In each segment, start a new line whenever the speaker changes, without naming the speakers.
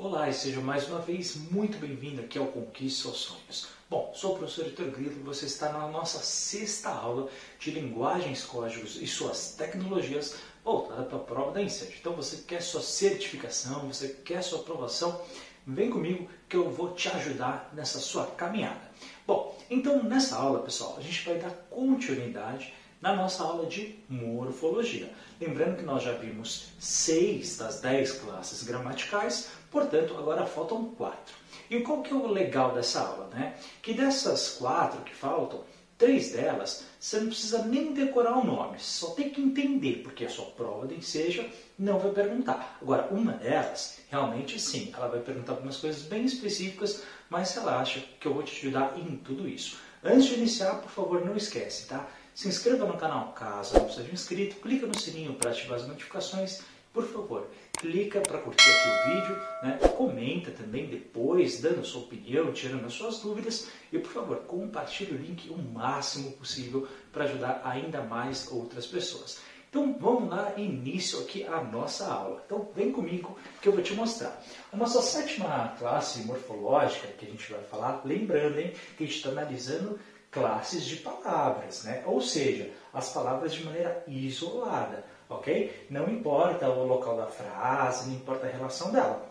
Olá e seja mais uma vez muito bem-vindo aqui ao Conquiste Seus Sonhos. Bom, sou o professor Heitor Grilo e você está na nossa sexta aula de linguagens, códigos e suas tecnologias voltada para a prova da INSET. Então você quer sua certificação, você quer sua aprovação, vem comigo que eu vou te ajudar nessa sua caminhada. Bom, então nessa aula, pessoal, a gente vai dar continuidade na nossa aula de morfologia. Lembrando que nós já vimos seis das dez classes gramaticais, portanto, agora faltam quatro. E qual que é o legal dessa aula? Né? Que dessas quatro que faltam, três delas você não precisa nem decorar o nome, só tem que entender, porque a sua prova de enseja não vai perguntar. Agora, uma delas, realmente sim, ela vai perguntar algumas coisas bem específicas, mas relaxa que eu vou te ajudar em tudo isso. Antes de iniciar, por favor, não esquece, tá? Se inscreva no canal caso não seja inscrito, clica no sininho para ativar as notificações. Por favor, clica para curtir aqui o vídeo, né? comenta também depois, dando sua opinião, tirando as suas dúvidas e, por favor, compartilhe o link o máximo possível para ajudar ainda mais outras pessoas. Então vamos lá, início aqui a nossa aula. Então vem comigo que eu vou te mostrar. A nossa sétima classe morfológica que a gente vai falar, lembrando hein, que a gente está analisando classes de palavras, né? ou seja, as palavras de maneira isolada, ok? Não importa o local da frase, não importa a relação dela,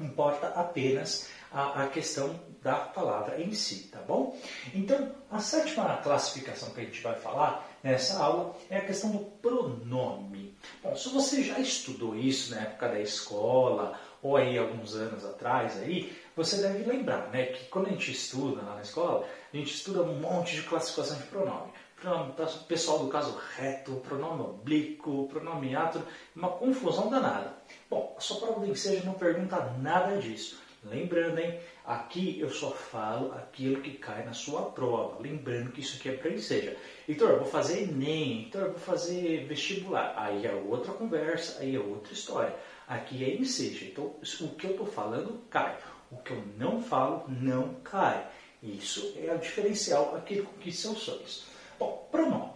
importa apenas a, a questão da palavra em si, tá bom? Então, a sétima classificação que a gente vai falar nessa aula é a questão do pronome. Bom, se você já estudou isso na época da escola ou aí alguns anos atrás aí, você deve lembrar, né, que quando a gente estuda lá na escola, a gente estuda um monte de classificação de pronome. Pronome pessoal do caso reto, pronome oblíquo, pronome ato, uma confusão danada. Bom, a sua prova de ensejo não pergunta nada disso. Lembrando, hein? Aqui eu só falo aquilo que cai na sua prova. Lembrando que isso aqui é para enseja. Heitor, vou fazer Enem, Heitor, vou fazer vestibular. Aí é outra conversa, aí é outra história. Aqui é enseja. Então, o que eu estou falando cai. O que eu não falo não cai. Isso é o diferencial aqui com que seus sonhos. Bom, pronome.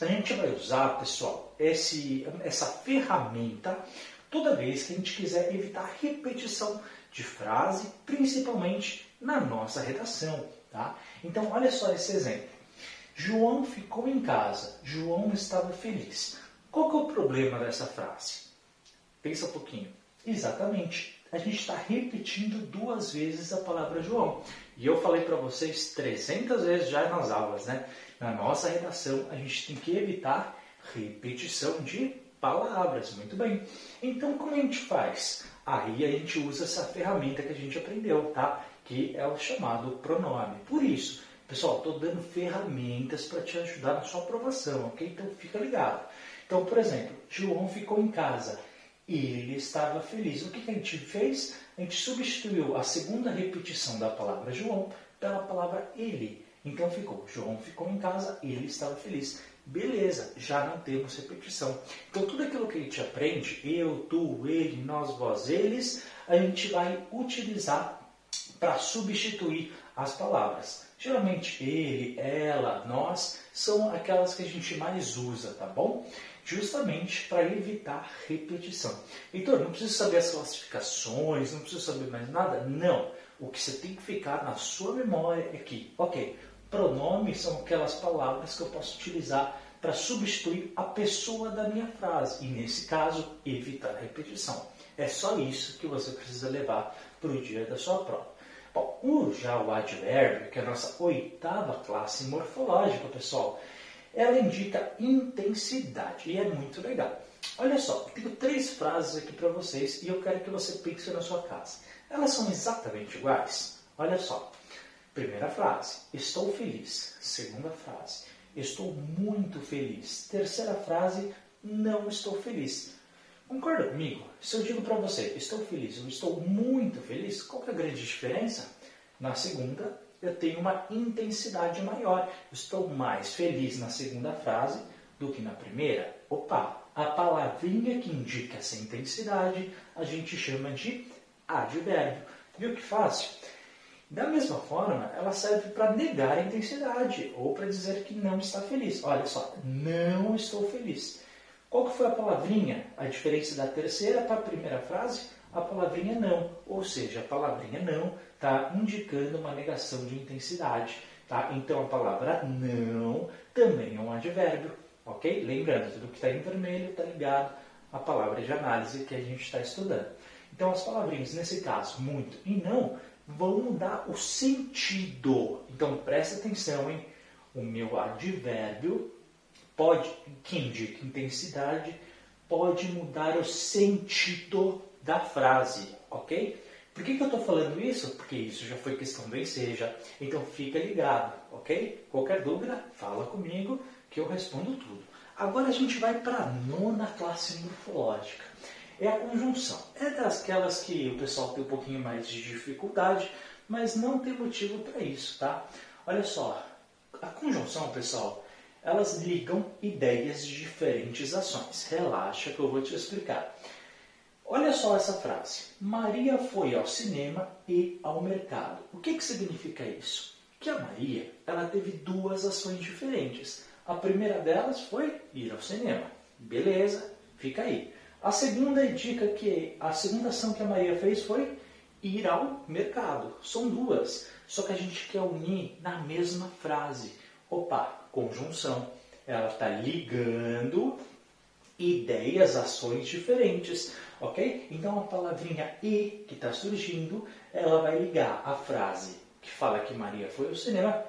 A gente vai usar, pessoal, esse, essa ferramenta toda vez que a gente quiser evitar repetição de frase, principalmente na nossa redação. Tá? Então, olha só esse exemplo. João ficou em casa. João estava feliz. Qual que é o problema dessa frase? Pensa um pouquinho. Exatamente. A gente está repetindo duas vezes a palavra João. E eu falei para vocês 300 vezes já nas aulas, né? Na nossa redação, a gente tem que evitar repetição de palavras. Muito bem. Então, como a gente faz? Aí a gente usa essa ferramenta que a gente aprendeu, tá? Que é o chamado pronome. Por isso, pessoal, estou dando ferramentas para te ajudar na sua aprovação, ok? Então fica ligado. Então, por exemplo, João ficou em casa e ele estava feliz. O que, que a gente fez? A gente substituiu a segunda repetição da palavra João pela palavra ele. Então ficou, João ficou em casa, ele estava feliz. Beleza, já não temos repetição. Então tudo aquilo que a gente aprende, eu, tu, ele, nós, vós, eles, a gente vai utilizar para substituir as palavras. Geralmente ele, ela, nós são aquelas que a gente mais usa, tá bom? Justamente para evitar repetição. Então, não precisa saber as classificações, não precisa saber mais nada? Não. O que você tem que ficar na sua memória é que, ok, Pronomes são aquelas palavras que eu posso utilizar para substituir a pessoa da minha frase. E nesse caso, evitar repetição. É só isso que você precisa levar para o dia da sua prova. Bom, o, já o advérbio, que é a nossa oitava classe morfológica, pessoal, ela indica intensidade e é muito legal. Olha só, tenho três frases aqui para vocês e eu quero que você pense na sua casa. Elas são exatamente iguais? Olha só. Primeira frase, estou feliz. Segunda frase, estou muito feliz. Terceira frase, não estou feliz. Concorda comigo? Se eu digo para você, estou feliz, eu estou muito feliz, qual é a grande diferença? Na segunda, eu tenho uma intensidade maior. Estou mais feliz na segunda frase do que na primeira. Opa, a palavrinha que indica essa intensidade a gente chama de advérbio. Viu que fácil? Da mesma forma, ela serve para negar a intensidade ou para dizer que não está feliz. Olha só, não estou feliz. Qual que foi a palavrinha? A diferença da terceira para a primeira frase? a palavrinha não, ou seja, a palavrinha não está indicando uma negação de intensidade. Tá? Então a palavra não também é um advérbio, ok? Lembrando, tudo que está em vermelho está ligado à palavra de análise que a gente está estudando. Então as palavrinhas, nesse caso, muito e não, vão mudar o sentido. Então presta atenção, hein? O meu advérbio pode, que indica intensidade, pode mudar o sentido da frase, ok? Por que, que eu estou falando isso? Porque isso já foi questão do enseja. Então fica ligado, ok? Qualquer dúvida, fala comigo que eu respondo tudo. Agora a gente vai para a nona classe morfológica. É a conjunção. É daquelas que o pessoal tem um pouquinho mais de dificuldade, mas não tem motivo para isso, tá? Olha só, a conjunção, pessoal, elas ligam ideias de diferentes ações. Relaxa que eu vou te explicar. Olha só essa frase. Maria foi ao cinema e ao mercado. O que, que significa isso? Que a Maria ela teve duas ações diferentes. A primeira delas foi ir ao cinema. Beleza, fica aí. A segunda indica que a segunda ação que a Maria fez foi ir ao mercado. São duas, só que a gente quer unir na mesma frase. Opa, conjunção. Ela está ligando ideias, ações diferentes, ok? Então a palavrinha e que está surgindo, ela vai ligar a frase que fala que Maria foi ao cinema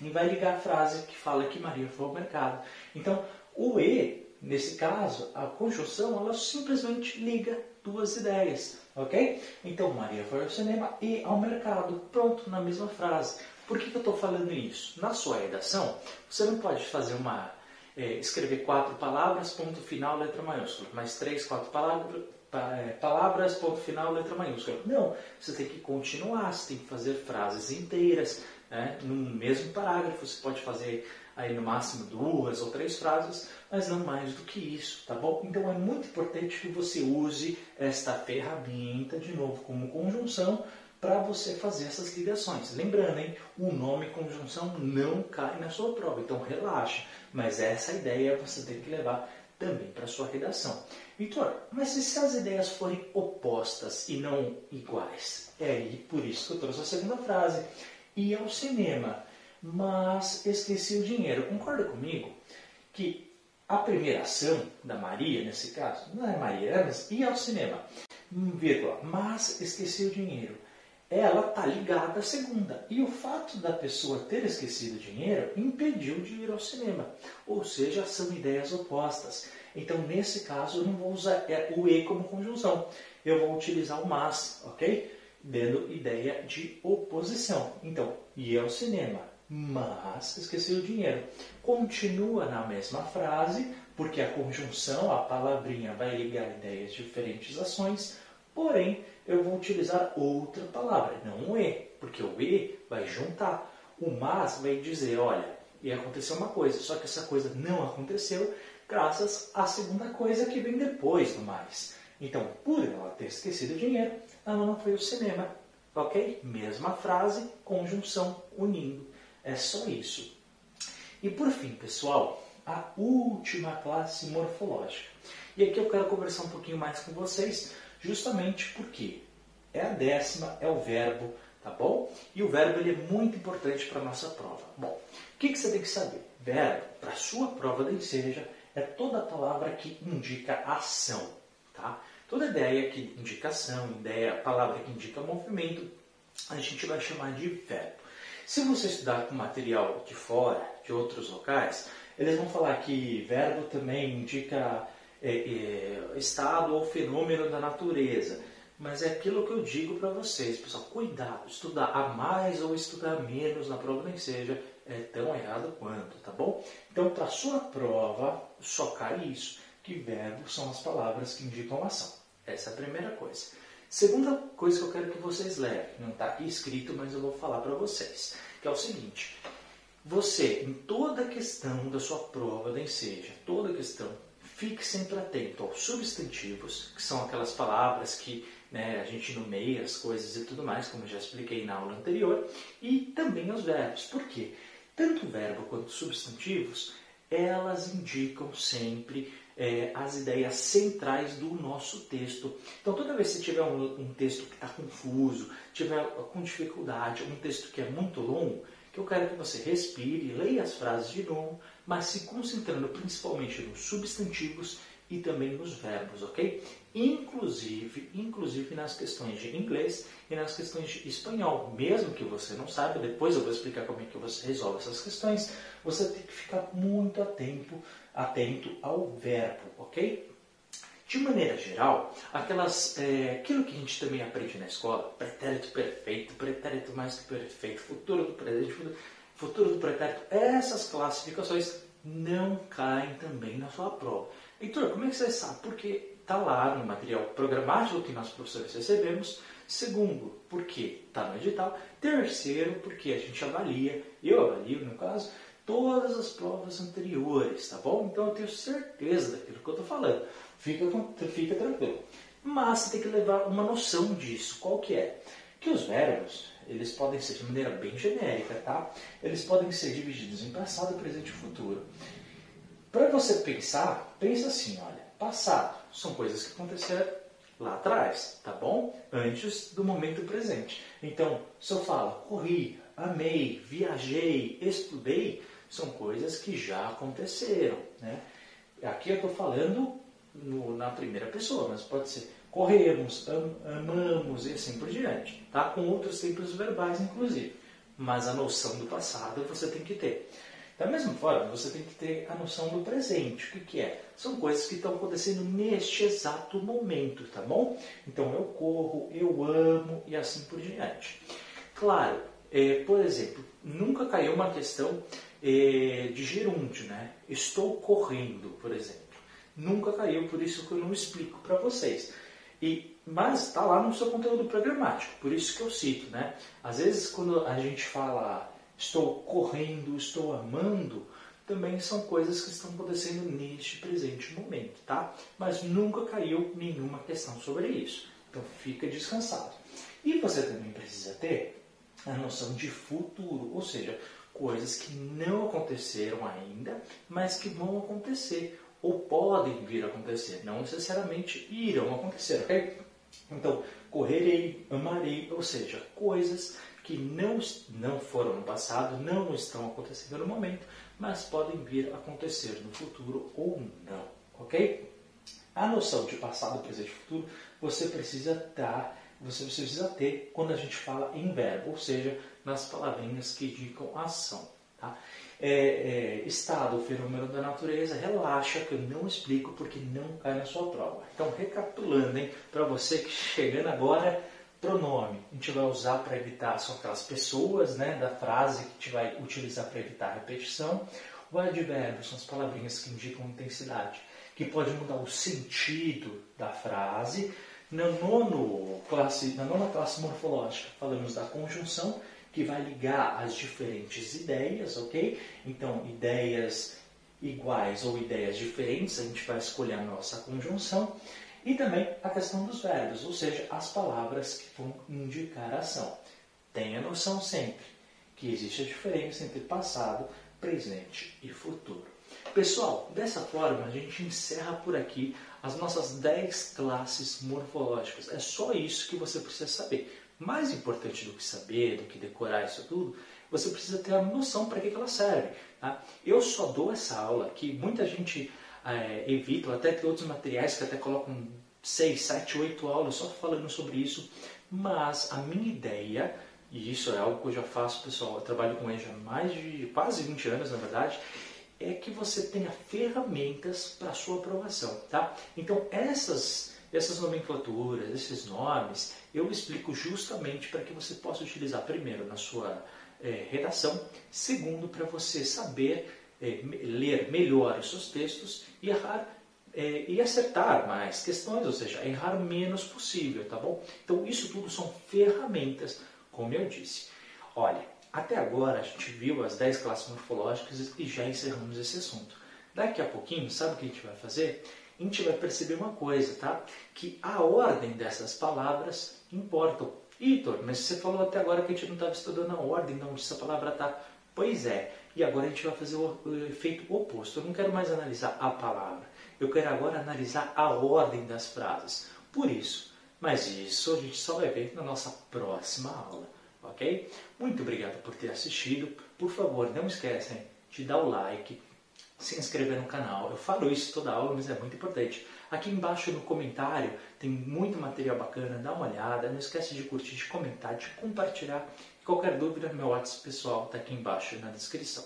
e vai ligar a frase que fala que Maria foi ao mercado. Então o e, nesse caso, a conjunção, ela simplesmente liga duas ideias, ok? Então Maria foi ao cinema e ao mercado, pronto, na mesma frase. Por que, que eu estou falando isso? Na sua redação, você não pode fazer uma é, escrever quatro palavras, ponto final, letra maiúscula. Mais três, quatro palavras, é, palavras, ponto final, letra maiúscula. Não, você tem que continuar, você tem que fazer frases inteiras, né? no mesmo parágrafo. Você pode fazer aí no máximo duas ou três frases, mas não mais do que isso, tá bom? Então é muito importante que você use esta ferramenta, de novo, como conjunção, para você fazer essas ligações. Lembrando, hein, o nome conjunção não cai na sua prova, então relaxa. Mas essa ideia você tem que levar também para a sua redação. Vitor, mas e se as ideias forem opostas e não iguais? É aí por isso que eu trouxe a segunda frase. E ao cinema, mas esqueci o dinheiro. Concorda comigo que a primeira ação da Maria, nesse caso, não é Maria, é, mas ir ao cinema, vírgula, mas esqueci o dinheiro ela está ligada à segunda. E o fato da pessoa ter esquecido o dinheiro impediu de ir ao cinema. Ou seja, são ideias opostas. Então, nesse caso, eu não vou usar é, o e como conjunção. Eu vou utilizar o mas, ok? Dando ideia de oposição. Então, ir ao cinema, mas esqueci o dinheiro. Continua na mesma frase, porque a conjunção, a palavrinha, vai ligar ideias de diferentes ações, porém, eu vou utilizar outra palavra, não o e, porque o e vai juntar. O mas vai dizer, olha, e aconteceu uma coisa, só que essa coisa não aconteceu graças à segunda coisa que vem depois do mais. Então, por ela ter esquecido o dinheiro, ela não foi ao cinema. Ok? Mesma frase, conjunção, unindo. É só isso. E por fim, pessoal, a última classe morfológica. E aqui eu quero conversar um pouquinho mais com vocês justamente porque é a décima, é o verbo, tá bom? E o verbo ele é muito importante para a nossa prova. Bom, o que, que você tem que saber? Verbo, para a sua prova da enseja, é toda palavra que indica ação, tá? Toda ideia que indica ação, ideia, palavra que indica movimento, a gente vai chamar de verbo. Se você estudar com material de fora, de outros locais, eles vão falar que verbo também indica é, é, estado ou fenômeno da natureza. Mas é aquilo que eu digo para vocês, pessoal, cuidado, estudar a mais ou estudar menos na prova nem seja é tão errado quanto, tá bom? Então, para sua prova, só cai isso, que verbos são as palavras que indicam ação. Essa é a primeira coisa. Segunda coisa que eu quero que vocês levem, não está aqui escrito, mas eu vou falar para vocês, que é o seguinte: você, em toda questão da sua prova da enseja, toda questão, fique sempre atento aos substantivos, que são aquelas palavras que né, a gente nomeia as coisas e tudo mais, como já expliquei na aula anterior, e também aos verbos. Por quê? Tanto o verbo quanto os substantivos, elas indicam sempre é, as ideias centrais do nosso texto. Então, toda vez que tiver um, um texto que está confuso, tiver com dificuldade, um texto que é muito longo, que eu quero que você respire, leia as frases de novo, mas se concentrando principalmente nos substantivos e também nos verbos, ok? Inclusive, inclusive nas questões de inglês e nas questões de espanhol. Mesmo que você não saiba, depois eu vou explicar como é que você resolve essas questões, você tem que ficar muito atento, atento ao verbo, ok? De maneira geral, aquelas, é, aquilo que a gente também aprende na escola, pretérito perfeito, pretérito mais que perfeito, futuro do presente, futuro do pretérito, essas classificações não caem também na sua prova. Heitor, como é que você sabe? Porque está lá no material programático que nós professores recebemos. Segundo, porque está no edital. Terceiro, porque a gente avalia, eu avalio no caso, todas as provas anteriores, tá bom? Então eu tenho certeza daquilo que eu estou falando. Fica, fica tranquilo. Mas você tem que levar uma noção disso. Qual que é? Que os verbos, eles podem ser de maneira bem genérica, tá? Eles podem ser divididos em passado, presente e futuro. Para você pensar, pensa assim, olha, passado são coisas que aconteceram lá atrás, tá bom? Antes do momento presente. Então, se eu falo corri, amei, viajei, estudei, são coisas que já aconteceram, né? Aqui eu estou falando no, na primeira pessoa, mas pode ser corremos, am, amamos e assim por diante, tá? Com outros tempos verbais, inclusive. Mas a noção do passado você tem que ter. Da mesma forma, você tem que ter a noção do presente. O que, que é? São coisas que estão acontecendo neste exato momento, tá bom? Então eu corro, eu amo e assim por diante. Claro, é, por exemplo, nunca caiu uma questão é, de gerúndio, né? Estou correndo, por exemplo. Nunca caiu, por isso que eu não explico para vocês. E, mas está lá no seu conteúdo programático, por isso que eu cito, né? Às vezes quando a gente fala estou correndo, estou amando, também são coisas que estão acontecendo neste presente momento, tá? Mas nunca caiu nenhuma questão sobre isso. Então fica descansado. E você também precisa ter a noção de futuro, ou seja, coisas que não aconteceram ainda, mas que vão acontecer ou podem vir a acontecer, não necessariamente irão acontecer, ok? Então, correrei, amarei, ou seja, coisas que não, não foram no passado, não estão acontecendo no momento, mas podem vir a acontecer no futuro ou não, ok? A noção de passado, presente e futuro você precisa dar, você precisa ter quando a gente fala em verbo, ou seja, nas palavrinhas que indicam ação. Tá? É, é, estado, fenômeno da natureza, relaxa que eu não explico porque não cai na sua prova. Então, recapitulando, para você que chegando agora Pronome, a gente vai usar para evitar, são aquelas pessoas né, da frase que a gente vai utilizar para evitar a repetição. O advérbio são as palavrinhas que indicam intensidade, que pode mudar o sentido da frase. Na, nono classe, na nona classe morfológica, falamos da conjunção, que vai ligar as diferentes ideias, ok? Então, ideias iguais ou ideias diferentes, a gente vai escolher a nossa conjunção. E também a questão dos verbos, ou seja, as palavras que vão indicar a ação. Tenha noção sempre que existe a diferença entre passado, presente e futuro. Pessoal, dessa forma a gente encerra por aqui as nossas 10 classes morfológicas. É só isso que você precisa saber. Mais importante do que saber, do que decorar isso tudo, você precisa ter a noção para que, que ela serve. Tá? Eu só dou essa aula que muita gente é, evito, até tem outros materiais que até colocam 6, 7, 8 aulas só falando sobre isso, mas a minha ideia, e isso é algo que eu já faço, pessoal, eu trabalho com ele há mais de quase 20 anos, na verdade, é que você tenha ferramentas para sua aprovação, tá? Então, essas, essas nomenclaturas, esses nomes, eu explico justamente para que você possa utilizar primeiro na sua é, redação, segundo, para você saber é, ler melhor os seus textos e errar é, e acertar mais questões, ou seja, errar menos possível, tá bom? Então isso tudo são ferramentas, como eu disse. Olha, até agora a gente viu as 10 classes morfológicas e já encerramos esse assunto. Daqui a pouquinho, sabe o que a gente vai fazer? A gente vai perceber uma coisa, tá? Que a ordem dessas palavras importa. Itor, mas você falou até agora que a gente não estava estudando a ordem de onde essa palavra está. Pois é, e agora a gente vai fazer o, efeito oposto. Eu não quero mais analisar a palavra. eu quero agora analisar a ordem das frases. Por isso, mas isso a gente só vai ver na nossa próxima aula, ok? Muito obrigado por ter assistido. Por favor, não esquecem de dar o like, se inscrever no canal. Eu falo isso toda aula, mas é muito importante. Aqui embaixo no comentário tem muito material bacana, dá uma olhada. Não esquece de curtir, de comentar, de compartilhar. Qualquer dúvida, meu WhatsApp pessoal está aqui embaixo na descrição.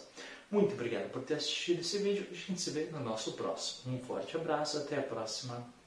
Muito obrigado por ter assistido esse vídeo. A gente se vê no nosso próximo. Um forte abraço, até a próxima.